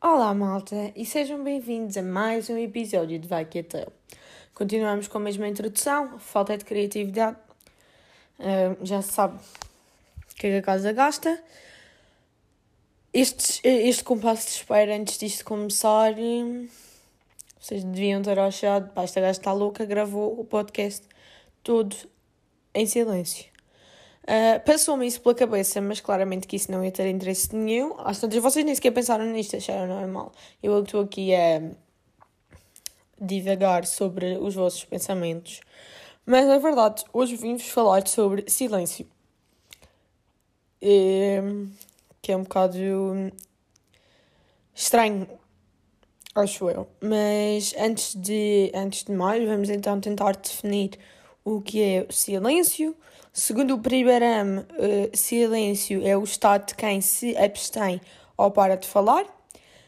Olá, malta, e sejam bem-vindos a mais um episódio de Vai Que Até. Continuamos com a mesma introdução, falta de criatividade. Uh, já se sabe o que é que a casa gasta. Este, este compasso de espera antes disto começar, vocês deviam ter achado, gaja está louca, gravou o podcast todo em silêncio. Uh, Passou-me isso pela cabeça, mas claramente que isso não ia ter interesse nenhum. Às tantas, vocês nem sequer pensaram nisto, acharam normal. Eu estou aqui a divagar sobre os vossos pensamentos. Mas é verdade, hoje vim-vos falar sobre silêncio. E, que é um bocado estranho, acho eu. Mas antes de, antes de mais, vamos então tentar definir o que é silêncio Segundo o Primeirame, uh, silêncio é o estado de quem se abstém ou para de falar.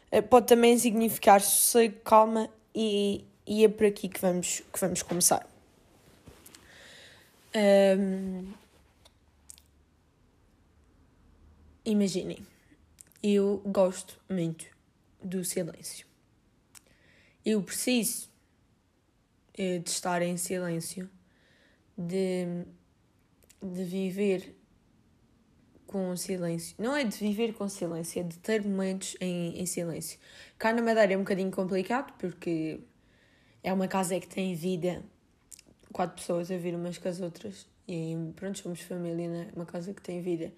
Uh, pode também significar sossego, calma e, e é por aqui que vamos, que vamos começar. Um, imaginem, eu gosto muito do silêncio. Eu preciso uh, de estar em silêncio, de de viver com silêncio. Não é de viver com silêncio, é de ter momentos em, em silêncio. Cá na Madeira é um bocadinho complicado porque é uma casa que tem vida, quatro pessoas a vir umas com as outras. E pronto, somos família, né? Uma casa que tem vida.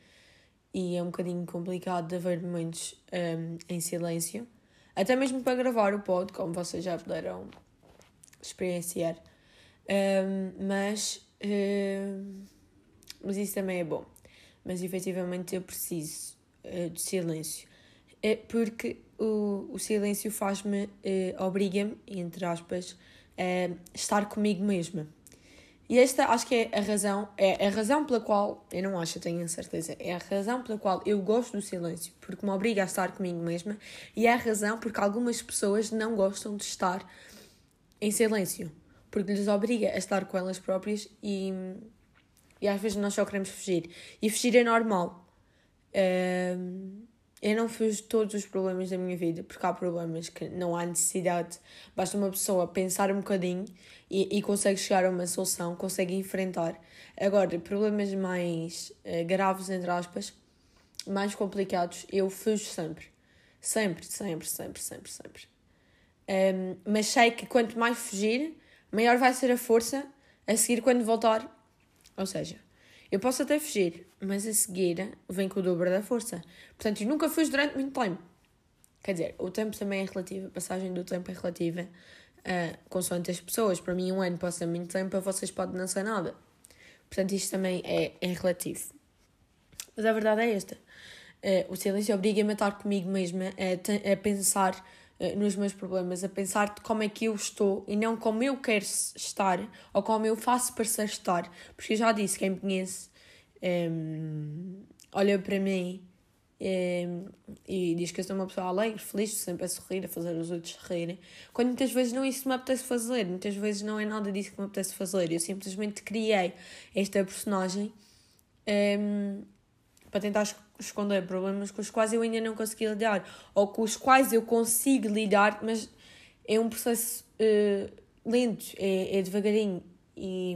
E é um bocadinho complicado de haver momentos um, em silêncio. Até mesmo para gravar o pod, como vocês já puderam experienciar. Um, mas. Mas isso também é bom. Mas efetivamente eu preciso uh, de silêncio. É porque o, o silêncio faz-me, uh, obriga-me, entre aspas, a estar comigo mesma. E esta acho que é a razão, é a razão pela qual, eu não acho, eu tenho a certeza, é a razão pela qual eu gosto do silêncio, porque me obriga a estar comigo mesma, e é a razão porque algumas pessoas não gostam de estar em silêncio, porque lhes obriga a estar com elas próprias e e às vezes nós só queremos fugir. E fugir é normal. eu não fujo de todos os problemas da minha vida, porque há problemas que não há necessidade. Basta uma pessoa pensar um bocadinho e, e consegue chegar a uma solução, consegue enfrentar. Agora, problemas mais uh, graves, entre aspas, mais complicados, eu fujo sempre. Sempre, sempre, sempre, sempre, sempre. Um, mas sei que quanto mais fugir, maior vai ser a força a seguir quando voltar ou seja, eu posso até fugir, mas a seguir vem com o dobro da força. Portanto, eu nunca fujo durante muito tempo. Quer dizer, o tempo também é relativo, a passagem do tempo é relativa uh, consoante as pessoas. Para mim, um ano pode ser muito tempo, para vocês pode não ser nada. Portanto, isto também é, é relativo. Mas a verdade é esta. Uh, o silêncio obriga-me a estar comigo mesma, a, a pensar nos meus problemas, a pensar de como é que eu estou e não como eu quero estar ou como eu faço parecer estar. Porque eu já disse, quem me conhece um, ehm, olha para mim um, ehm, e diz que eu sou uma pessoa alegre, feliz, sempre a sorrir, a fazer os outros rirem. Quando muitas vezes não é isso que me apetece fazer, muitas vezes não é nada disso que me apetece fazer. Eu simplesmente criei esta personagem. Um, ehm, para tentar esconder problemas com os quais eu ainda não consegui lidar ou com os quais eu consigo lidar, mas é um processo uh, lento, é, é devagarinho e,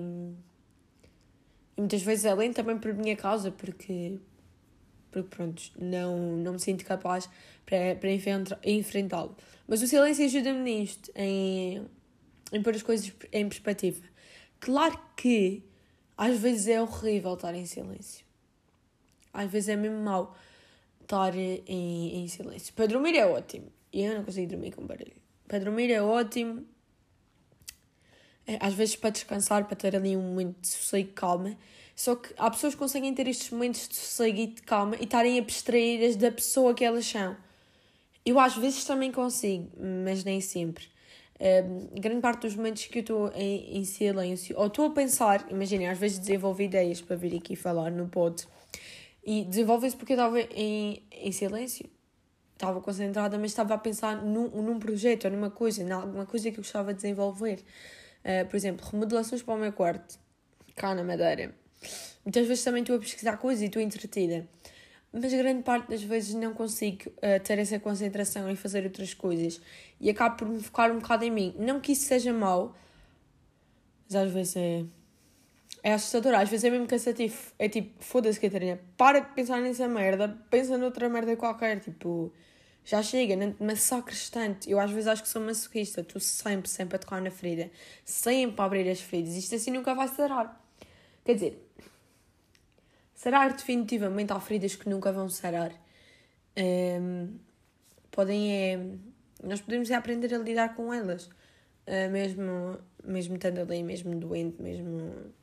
e, muitas vezes é lento também por minha causa, porque, porque pronto, não, não me sinto capaz para, para enfrentá-lo. Mas o silêncio ajuda-me nisto, em, em pôr as coisas em perspectiva. Claro que às vezes é horrível estar em silêncio às vezes é mesmo mau estar em, em silêncio. Para dormir é ótimo. E eu não consigo dormir com barulho. Para dormir é ótimo. É, às vezes para descansar, para ter ali um momento de sossego e calma. Só que há pessoas que conseguem ter estes momentos de sossego e de calma e estarem abstraídas da pessoa que elas são. eu às vezes também consigo, mas nem sempre. Um, grande parte dos momentos que eu estou em, em, silêncio, ou estou a pensar, imaginem, às vezes desenvolvo ideias para vir aqui falar no pod, e desenvolve-se porque eu estava em, em silêncio, estava concentrada, mas estava a pensar num, num projeto ou numa coisa, alguma coisa que eu gostava de desenvolver. Uh, por exemplo, remodelações para o meu quarto, cá na Madeira. Muitas vezes também estou a pesquisar coisas e estou entretida mas grande parte das vezes não consigo uh, ter essa concentração em fazer outras coisas e acabo por me focar um bocado em mim. Não que isso seja mau, mas às vezes é. É assustador, às vezes é mesmo cansativo. É tipo, foda-se, Catarina, para de pensar nessa merda, pensa noutra merda qualquer. Tipo, já chega, não te massacres tanto. Eu às vezes acho que sou masoquista, estou sempre, sempre a tocar na ferida, sempre a abrir as feridas. Isto assim nunca vai sarar. Quer dizer, Sarar definitivamente há feridas que nunca vão sarar. Um, podem é. Nós podemos é aprender a lidar com elas. Uh, mesmo, mesmo estando ali, mesmo doente, mesmo.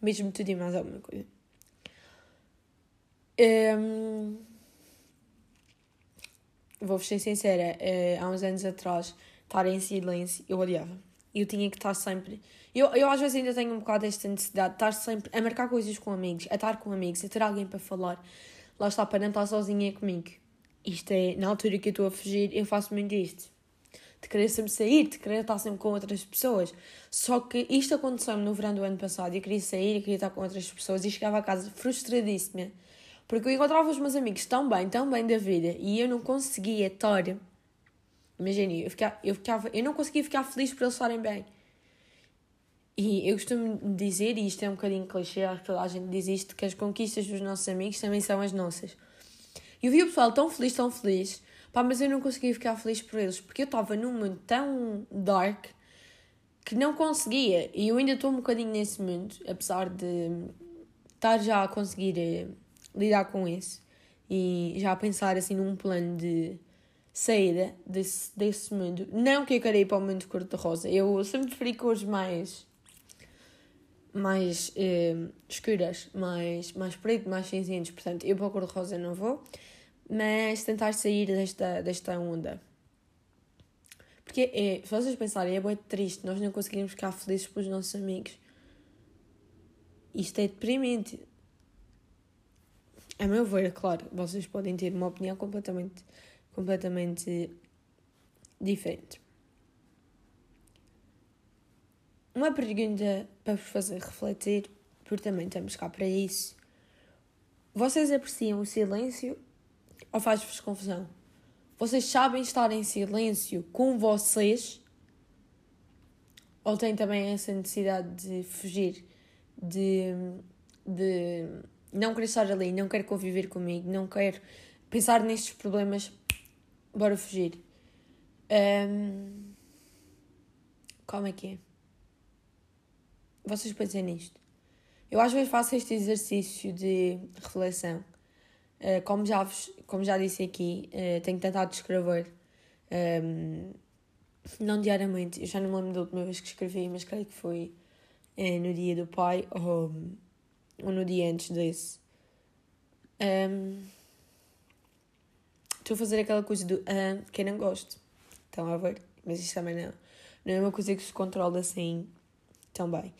Mesmo tudo e mais alguma coisa. Um, Vou-vos ser sincera, uh, há uns anos atrás, estar em silêncio, eu odiava. Eu tinha que estar sempre eu, eu às vezes ainda tenho um bocado esta necessidade de estar sempre a marcar coisas com amigos, a estar com amigos, a ter alguém para falar. Lá está, para não estar sozinha comigo. Isto é, na altura que eu estou a fugir, eu faço muito isto. De querer sempre sair, de querer estar sempre com outras pessoas. Só que isto aconteceu-me no verão do ano passado. Eu queria sair, eu queria estar com outras pessoas e chegava a casa frustradíssima. Porque eu encontrava os meus amigos tão bem, tão bem da vida e eu não conseguia estar. Imagina, eu, ficava, eu, ficava, eu não conseguia ficar feliz por eles estarem bem. E eu costumo dizer, e isto é um bocadinho clichê, acho que a gente diz isto, que as conquistas dos nossos amigos também são as nossas. E eu vi o pessoal tão feliz, tão feliz, pá, mas eu não conseguia ficar feliz por eles, porque eu estava num mundo tão dark que não conseguia. E eu ainda estou um bocadinho nesse mundo, apesar de estar já a conseguir eh, lidar com isso e já a pensar assim num plano de saída desse, desse mundo. Não que eu queira ir para o mundo cor-de-rosa, eu sempre preferi cores mais mais eh, escuras, mais, mais preto, mais cinzentos. Portanto, eu para o cor-de-rosa não vou, mas tentar sair desta, desta onda. Porque é, se vocês pensarem, é muito triste nós não conseguirmos ficar felizes pelos nossos amigos. Isto é deprimente. A meu ver, claro, vocês podem ter uma opinião completamente, completamente diferente. Uma pergunta para vos fazer refletir, porque também estamos cá para isso. Vocês apreciam o silêncio ou faz-vos confusão? Vocês sabem estar em silêncio com vocês? Ou têm também essa necessidade de fugir, de, de não querer estar ali, não quero conviver comigo, não quero pensar nestes problemas, bora fugir? Um, como é que é? vocês pensem nisto. Eu às vezes faço este exercício de reflexão. Uh, como, já vos, como já disse aqui, uh, tenho tentado escrever. Um, ehm, não diariamente, eu já não me lembro da última vez que escrevi, mas creio que foi uh, no dia do pai ou, ou no dia antes desse. Um, ehm, estou a fazer aquela coisa do uh, que eu não gosto. Estão a ver? Mas isto também não, não é uma coisa que se controla assim também.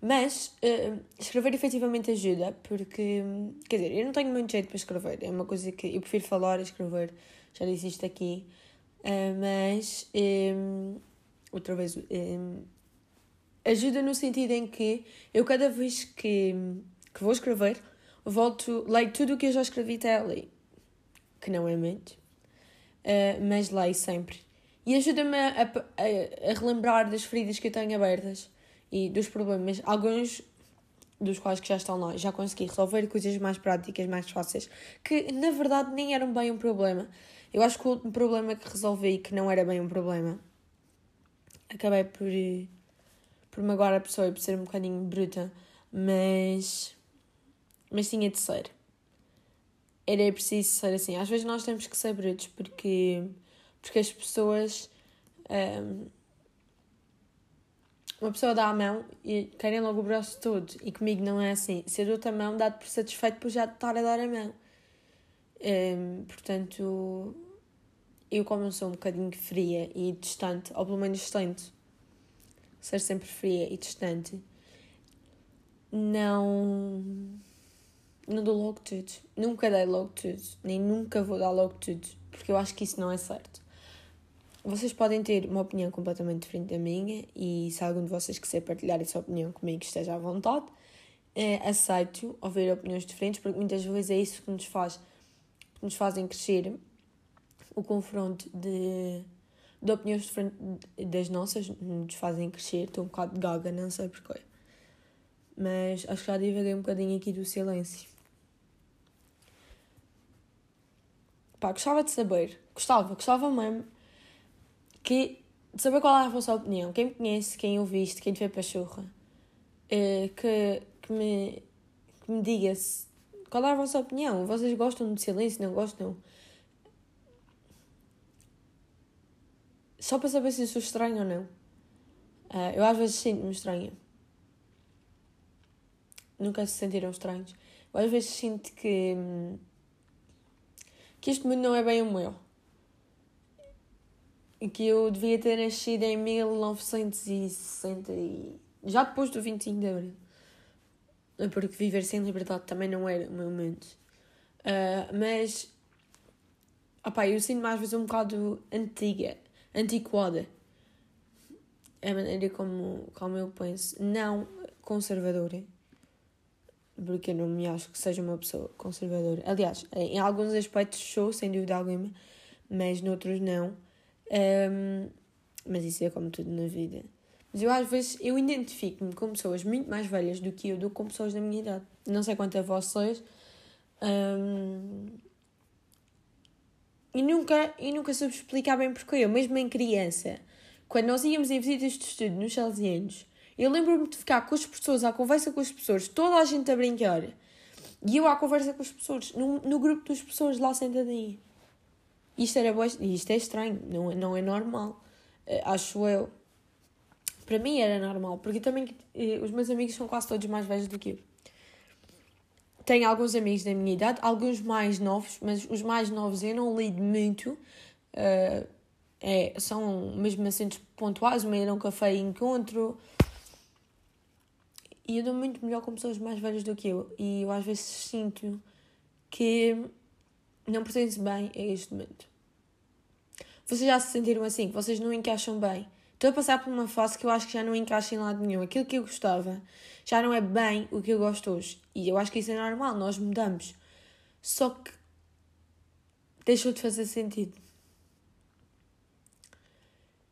Mas uh, escrever efetivamente ajuda, porque, quer dizer, eu não tenho muito jeito para escrever, é uma coisa que eu prefiro falar a escrever, já disse isto aqui, uh, mas, um, outra vez, um, ajuda no sentido em que eu cada vez que, que vou escrever, volto, leio tudo o que eu já escrevi até ali, que não é muito, uh, mas leio sempre. E ajuda-me a, a, a relembrar das feridas que eu tenho abertas e dos problemas, alguns dos quais que já estão lá, já consegui resolver coisas mais práticas, mais fáceis, que na verdade nem eram bem um problema. Eu acho que o problema que resolvi, que não era bem um problema, acabei por, por magoar a pessoa e por ser um bocadinho bruta, mas, mas tinha de ser. Era preciso ser assim. Às vezes nós temos que ser brutos porque, porque as pessoas. Um, uma pessoa dá a mão e querem logo o braço todo. E comigo não é assim. Se eu dou-te a mão, dá-te por satisfeito por já estar a dar a mão. Um, portanto, eu, como sou um bocadinho fria e distante, ou pelo menos tento ser sempre fria e distante, não. Não dou logo tudo. Nunca dei logo tudo. Nem nunca vou dar logo tudo. Porque eu acho que isso não é certo. Vocês podem ter uma opinião completamente diferente da minha e se algum de vocês quiser partilhar essa opinião comigo, esteja à vontade. É, aceito ouvir opiniões diferentes porque muitas vezes é isso que nos faz que nos fazem crescer o confronto de, de opiniões diferentes das nossas nos fazem crescer. Estou um bocado de gaga, não sei porquê. Mas acho que já divaguei um bocadinho aqui do silêncio. Pá, gostava de saber, gostava, gostava mesmo que, saber qual é a vossa opinião. Quem me conhece, quem ouviste, quem te vê pachorra, uh, que, que, me, que me diga se, qual é a vossa opinião. Vocês gostam de silêncio, não gostam? Só para saber se sou estranho ou não. Uh, eu às vezes sinto-me estranha. Nunca se sentiram estranhos. Eu às vezes sinto que. que este mundo não é bem o meu. Que eu devia ter nascido em 1960 e. já depois do 25 de Abril. Porque viver sem liberdade também não era o meu mundo. Uh, mas. Opá, eu sinto-me às vezes um bocado antiga antiquada. É a maneira como, como eu penso. Não conservadora. Porque eu não me acho que seja uma pessoa conservadora. Aliás, em alguns aspectos sou, sem dúvida alguma, mas noutros não. Um, mas isso é como tudo na vida. Mas eu às vezes eu identifico-me com pessoas muito mais velhas do que eu do que com pessoas da minha idade. Não sei quanto a vocês. Um, e nunca, e nunca soube explicar bem porque eu, mesmo em criança, quando nós íamos em visitas de estudo nos Salesianos, eu lembro-me de ficar com as pessoas, à conversa com as pessoas, toda a gente a brincar. E eu à conversa com as pessoas, no, no grupo das pessoas lá sentadinha. Isto era isto é estranho, não, é, não é normal. Uh, acho eu. Para mim era normal, porque também uh, os meus amigos são quase todos mais velhos do que eu. Tenho alguns amigos da minha idade, alguns mais novos, mas os mais novos eu não lido muito. Uh, é, são mesmo assentos pontuais, uma ida a um café e encontro. E eu dou muito melhor com pessoas mais velhas do que eu. E eu às vezes sinto que não pertence bem a este momento. Vocês já se sentiram assim, que vocês não encaixam bem? Estou a passar por uma fase que eu acho que já não encaixa em lado nenhum. Aquilo que eu gostava já não é bem o que eu gosto hoje. E eu acho que isso é normal, nós mudamos. Só que deixou de fazer sentido.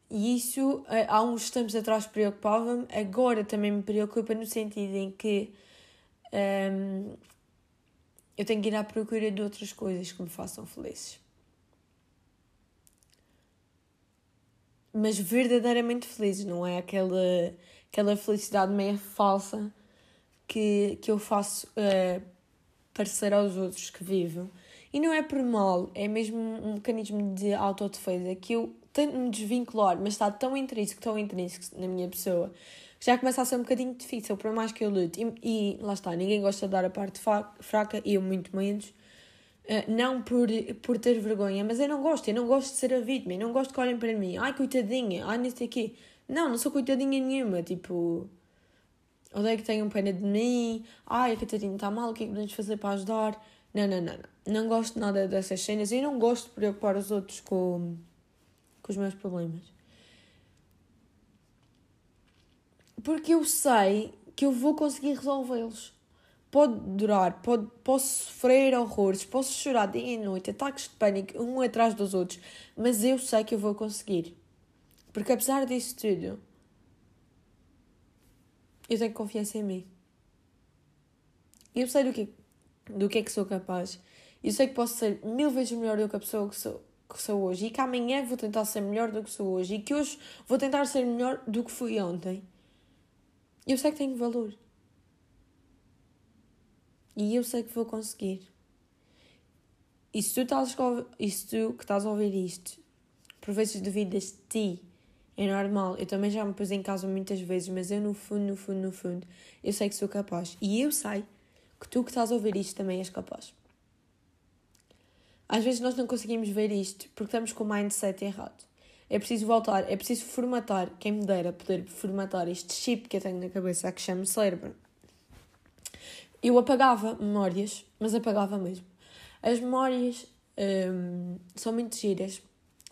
E isso, eh, há uns tempos atrás preocupava-me, agora também me preocupa no sentido em que um, ehm, eu tenho que ir à procura de outras coisas que me façam felizes. mas verdadeiramente felizes, não é aquela, aquela felicidade meio falsa que, que eu faço uh, parecer aos outros que vivo. E não é por mal, é mesmo um mecanismo de autodefesa que eu tento me desvincular, mas está tão intrínseco, tão intrínseco na minha pessoa, já começa a ser um bocadinho difícil, por mais que eu lute. E, e lá está, ninguém gosta de dar a parte fraca, e eu muito menos. Uh, não por, por ter vergonha, mas eu não gosto, eu não gosto de ser a vítima, eu não gosto que olhem para mim, ai coitadinha, ai não sei aqui. Não, não sou coitadinha nenhuma, tipo, odeio que tenham pena de mim, ai a Catarina está mal, o que é que podemos fazer para ajudar? Não, não, não, não, não gosto nada dessas cenas, eu não gosto de preocupar os outros com, com os meus problemas. Porque eu sei que eu vou conseguir resolvê-los pode durar, pode, posso sofrer horrores, posso chorar dia e noite, ataques de pânico um atrás dos outros, mas eu sei que eu vou conseguir. Porque apesar disso tudo, eu tenho confiança em mim. Eu sei do que, do que é que sou capaz. Eu sei que posso ser mil vezes melhor do que a pessoa que sou, que sou hoje. E que amanhã vou tentar ser melhor do que sou hoje. E que hoje vou tentar ser melhor do que fui ontem. Eu sei que tenho valor. E eu sei que vou conseguir. E se tu, estás, e se tu que estás a ouvir isto, por vezes duvidas de ti, é normal. Eu também já me pus em casa muitas vezes, mas eu no fundo, no fundo, no fundo, eu sei que sou capaz. E eu sei que tu que estás a ouvir isto também és capaz. Às vezes nós não conseguimos ver isto porque estamos com o mindset errado. É preciso voltar, é preciso formatar, quem me dera poder formatar este chip que eu tenho na cabeça que chama cérebro. Eu apagava memórias, mas apagava mesmo. As memórias hum, são muito giras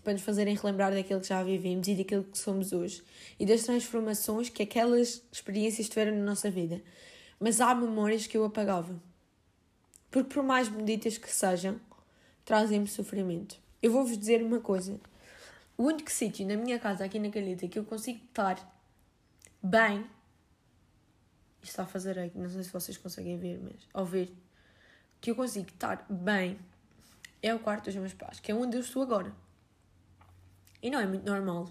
para nos fazerem relembrar daquilo que já vivemos e daquilo que somos hoje e das transformações que aquelas experiências tiveram na nossa vida. Mas há memórias que eu apagava. Porque, por mais bonitas que sejam, trazem-me sofrimento. Eu vou-vos dizer uma coisa: o único sítio na minha casa, aqui na Calheta, que eu consigo estar bem. Isto está a fazer aqui, não sei se vocês conseguem ver, mas ouvir. Que eu consigo estar bem é o quarto dos meus pais, que é onde eu estou agora. E não é muito normal.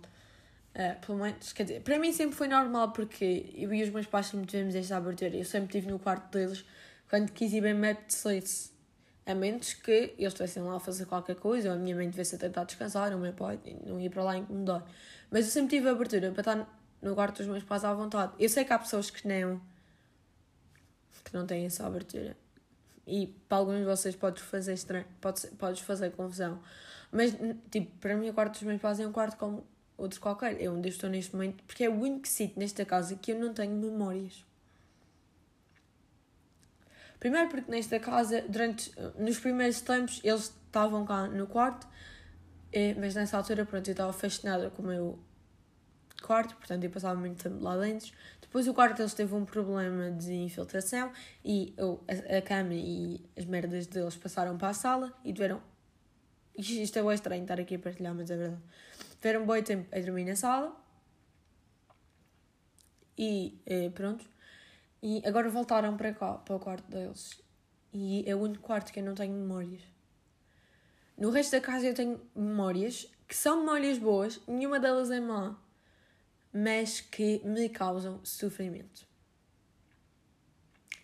Uh, pelo menos, quer dizer, para mim sempre foi normal porque eu e os meus pais sempre tivemos esta abertura. Eu sempre estive no quarto deles quando quis ir bem me apetecesse. A menos que eles estivessem lá a fazer qualquer coisa, ou a minha mãe devesse tentar descansar, ou o meu pai não ia para lá incomodar. Mas eu sempre tive abertura para estar no quarto dos meus pais à vontade. Eu sei que há pessoas que não, que não têm essa abertura. E para alguns de vocês podes fazer estranho, podes, podes fazer confusão. Mas, tipo, para mim o quarto dos meus pais é um quarto como outro qualquer. É onde eu estou neste momento, porque é o único sítio nesta casa que eu não tenho memórias. Primeiro porque nesta casa, durante, nos primeiros tempos, eles estavam cá no quarto, eh, mas nessa altura, pronto, eu estava fascinada com o meu quarto, portanto eu passava muito tempo lá dentro. Depois o quarto deles teve um problema de infiltração e eu, a, a cama e as merdas deles passaram para a sala e tiveram... Isto é bem estranho estar aqui a partilhar, mas é verdade. Tiveram um bom tempo a dormir na sala e eh, pronto. E agora voltaram para cá, para o quarto deles. E é o único quarto que eu não tenho memórias. No resto da casa eu tenho memórias que são memórias boas, nenhuma delas é má, mas que me causam sofrimento.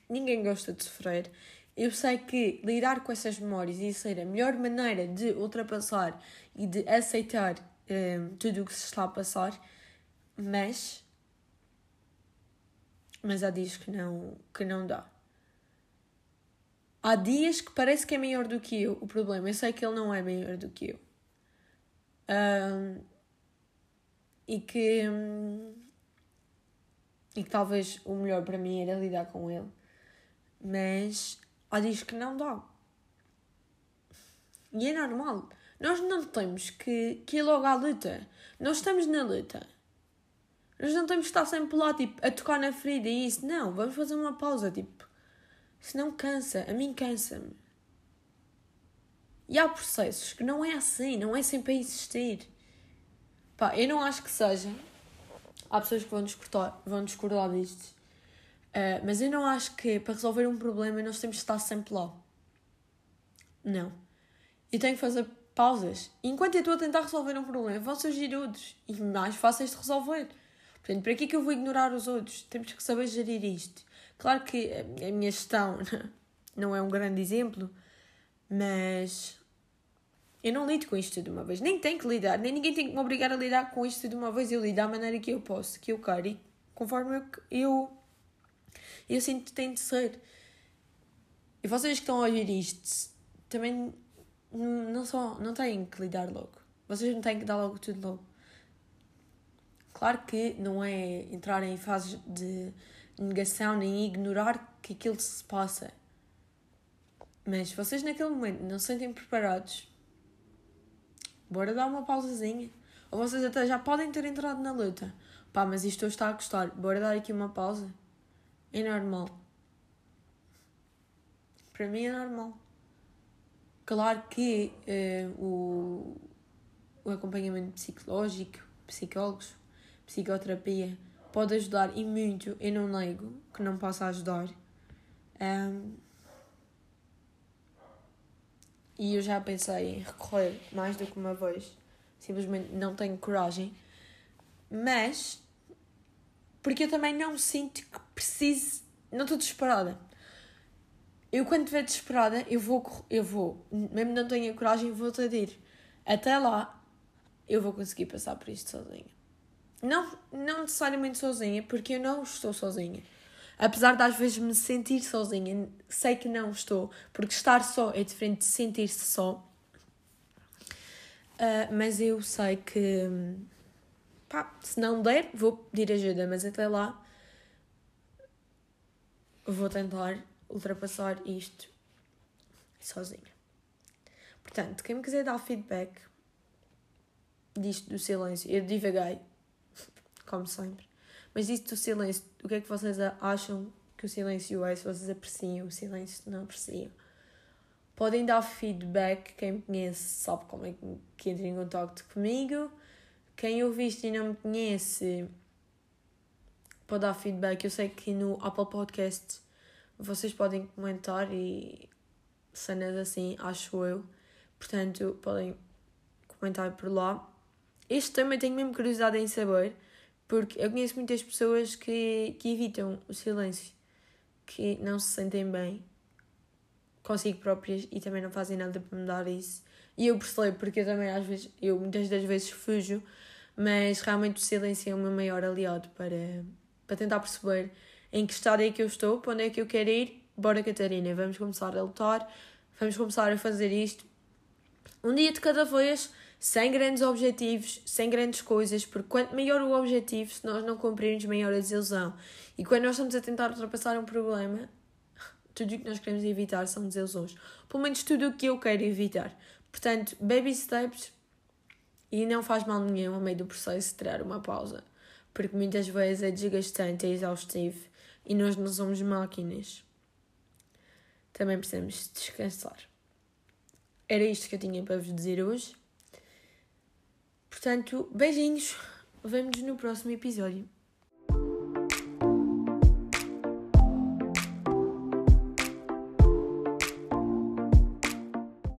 Ninguém gosta de sofrer. Eu sei que lidar com essas memórias e ser a melhor maneira de ultrapassar e de aceitar um, tudo o que se está a passar, mas mas há dias que não, que não dá. Há dias que parece que é maior do que eu o problema. Eu sei que ele não é maior do que eu. Um, e que. Um, e que talvez o melhor para mim era lidar com ele. Mas há dias que não dá. E é normal. Nós não temos que, que ir logo à luta. Nós estamos na luta. Nós não temos que estar sempre lá, tipo, a tocar na ferida e isso. Não, vamos fazer uma pausa, tipo. Senão cansa. A mim cansa-me. E há processos que não é assim, não é sempre a existir. Pá, eu não acho que seja. Há pessoas que vão discordar, vão discordar disto. Uh, mas eu não acho que para resolver um problema nós temos que estar sempre lá. Não. Eu tenho que fazer pausas. Enquanto eu estou a tentar resolver um problema, vão surgir outros e mais fáceis de resolver. Portanto, para que é que eu vou ignorar os outros? Temos que saber gerir isto. Claro que a minha gestão não é um grande exemplo, mas eu não lido com isto de uma vez. Nem tenho que lidar, nem ninguém tem que me obrigar a lidar com isto de uma vez. Eu lido da maneira que eu posso, que eu quero e conforme eu, eu, eu sinto que tem de ser. E vocês que estão a ouvir isto também não, só, não têm que lidar logo. Vocês não têm que dar logo tudo logo. Claro que não é entrar em fases de negação nem ignorar que aquilo se passa. Mas vocês naquele momento não se sentem preparados, bora dar uma pausazinha. Ou vocês até já podem ter entrado na luta. Pá, mas isto está a gostar, bora dar aqui uma pausa. É normal. Para mim é normal. Claro que uh, o, o acompanhamento psicológico, psicólogos, psicoterapia pode ajudar e muito, eu não nego que não possa ajudar. Um, e eu já pensei em recorrer mais do que uma vez, simplesmente não tenho coragem, mas porque eu também não sinto que preciso, não estou desesperada. Eu quando estiver desesperada, eu vou, eu vou, mesmo não tenho coragem, vou-te ir. Até lá, eu vou conseguir passar por isto sozinha. Não, não necessariamente sozinha, porque eu não estou sozinha. Apesar de às vezes me sentir sozinha, sei que não estou, porque estar só é diferente de sentir-se só. Uh, mas eu sei que. Pá, se não der, vou pedir ajuda, mas até lá vou tentar ultrapassar isto sozinha. Portanto, quem me quiser dar feedback disto do silêncio, eu divaguei, como sempre, mas disto do silêncio, o que é que vocês acham que o silêncio é? Se vocês apreciam o silêncio, não apreciam. Podem dar feedback, quem me conhece sabe como é que entra em contato comigo. Quem ouviste e não me conhece pode dar feedback. Eu sei que no Apple Podcast vocês podem comentar e cenas assim, acho eu. Portanto, podem comentar por lá. Este também tenho mesmo curiosidade em saber, porque eu conheço muitas pessoas que, que evitam o silêncio, que não se sentem bem consigo próprias e também não fazem nada para mudar isso. E eu percebo, porque eu também às vezes, eu muitas das vezes fujo, mas realmente o silêncio é o meu maior aliado para, para tentar perceber em que estado é que eu estou, para onde é que eu quero ir. Bora, Catarina, vamos começar a lutar, vamos começar a fazer isto. Um dia de cada vez, sem grandes objetivos, sem grandes coisas, porque quanto maior o objetivo, se nós não cumprirmos, maior a desilusão. E quando nós estamos a tentar ultrapassar um problema, tudo o que nós queremos evitar são desilusões. Pelo menos tudo o que eu quero evitar. Portanto, baby steps e não faz mal nenhum ao meio do processo tirar uma pausa. Porque muitas vezes é desgastante, é exaustivo e nós não somos máquinas. Também precisamos descansar. Era isto que eu tinha para vos dizer hoje. Portanto, beijinhos. Vemo-nos no próximo episódio.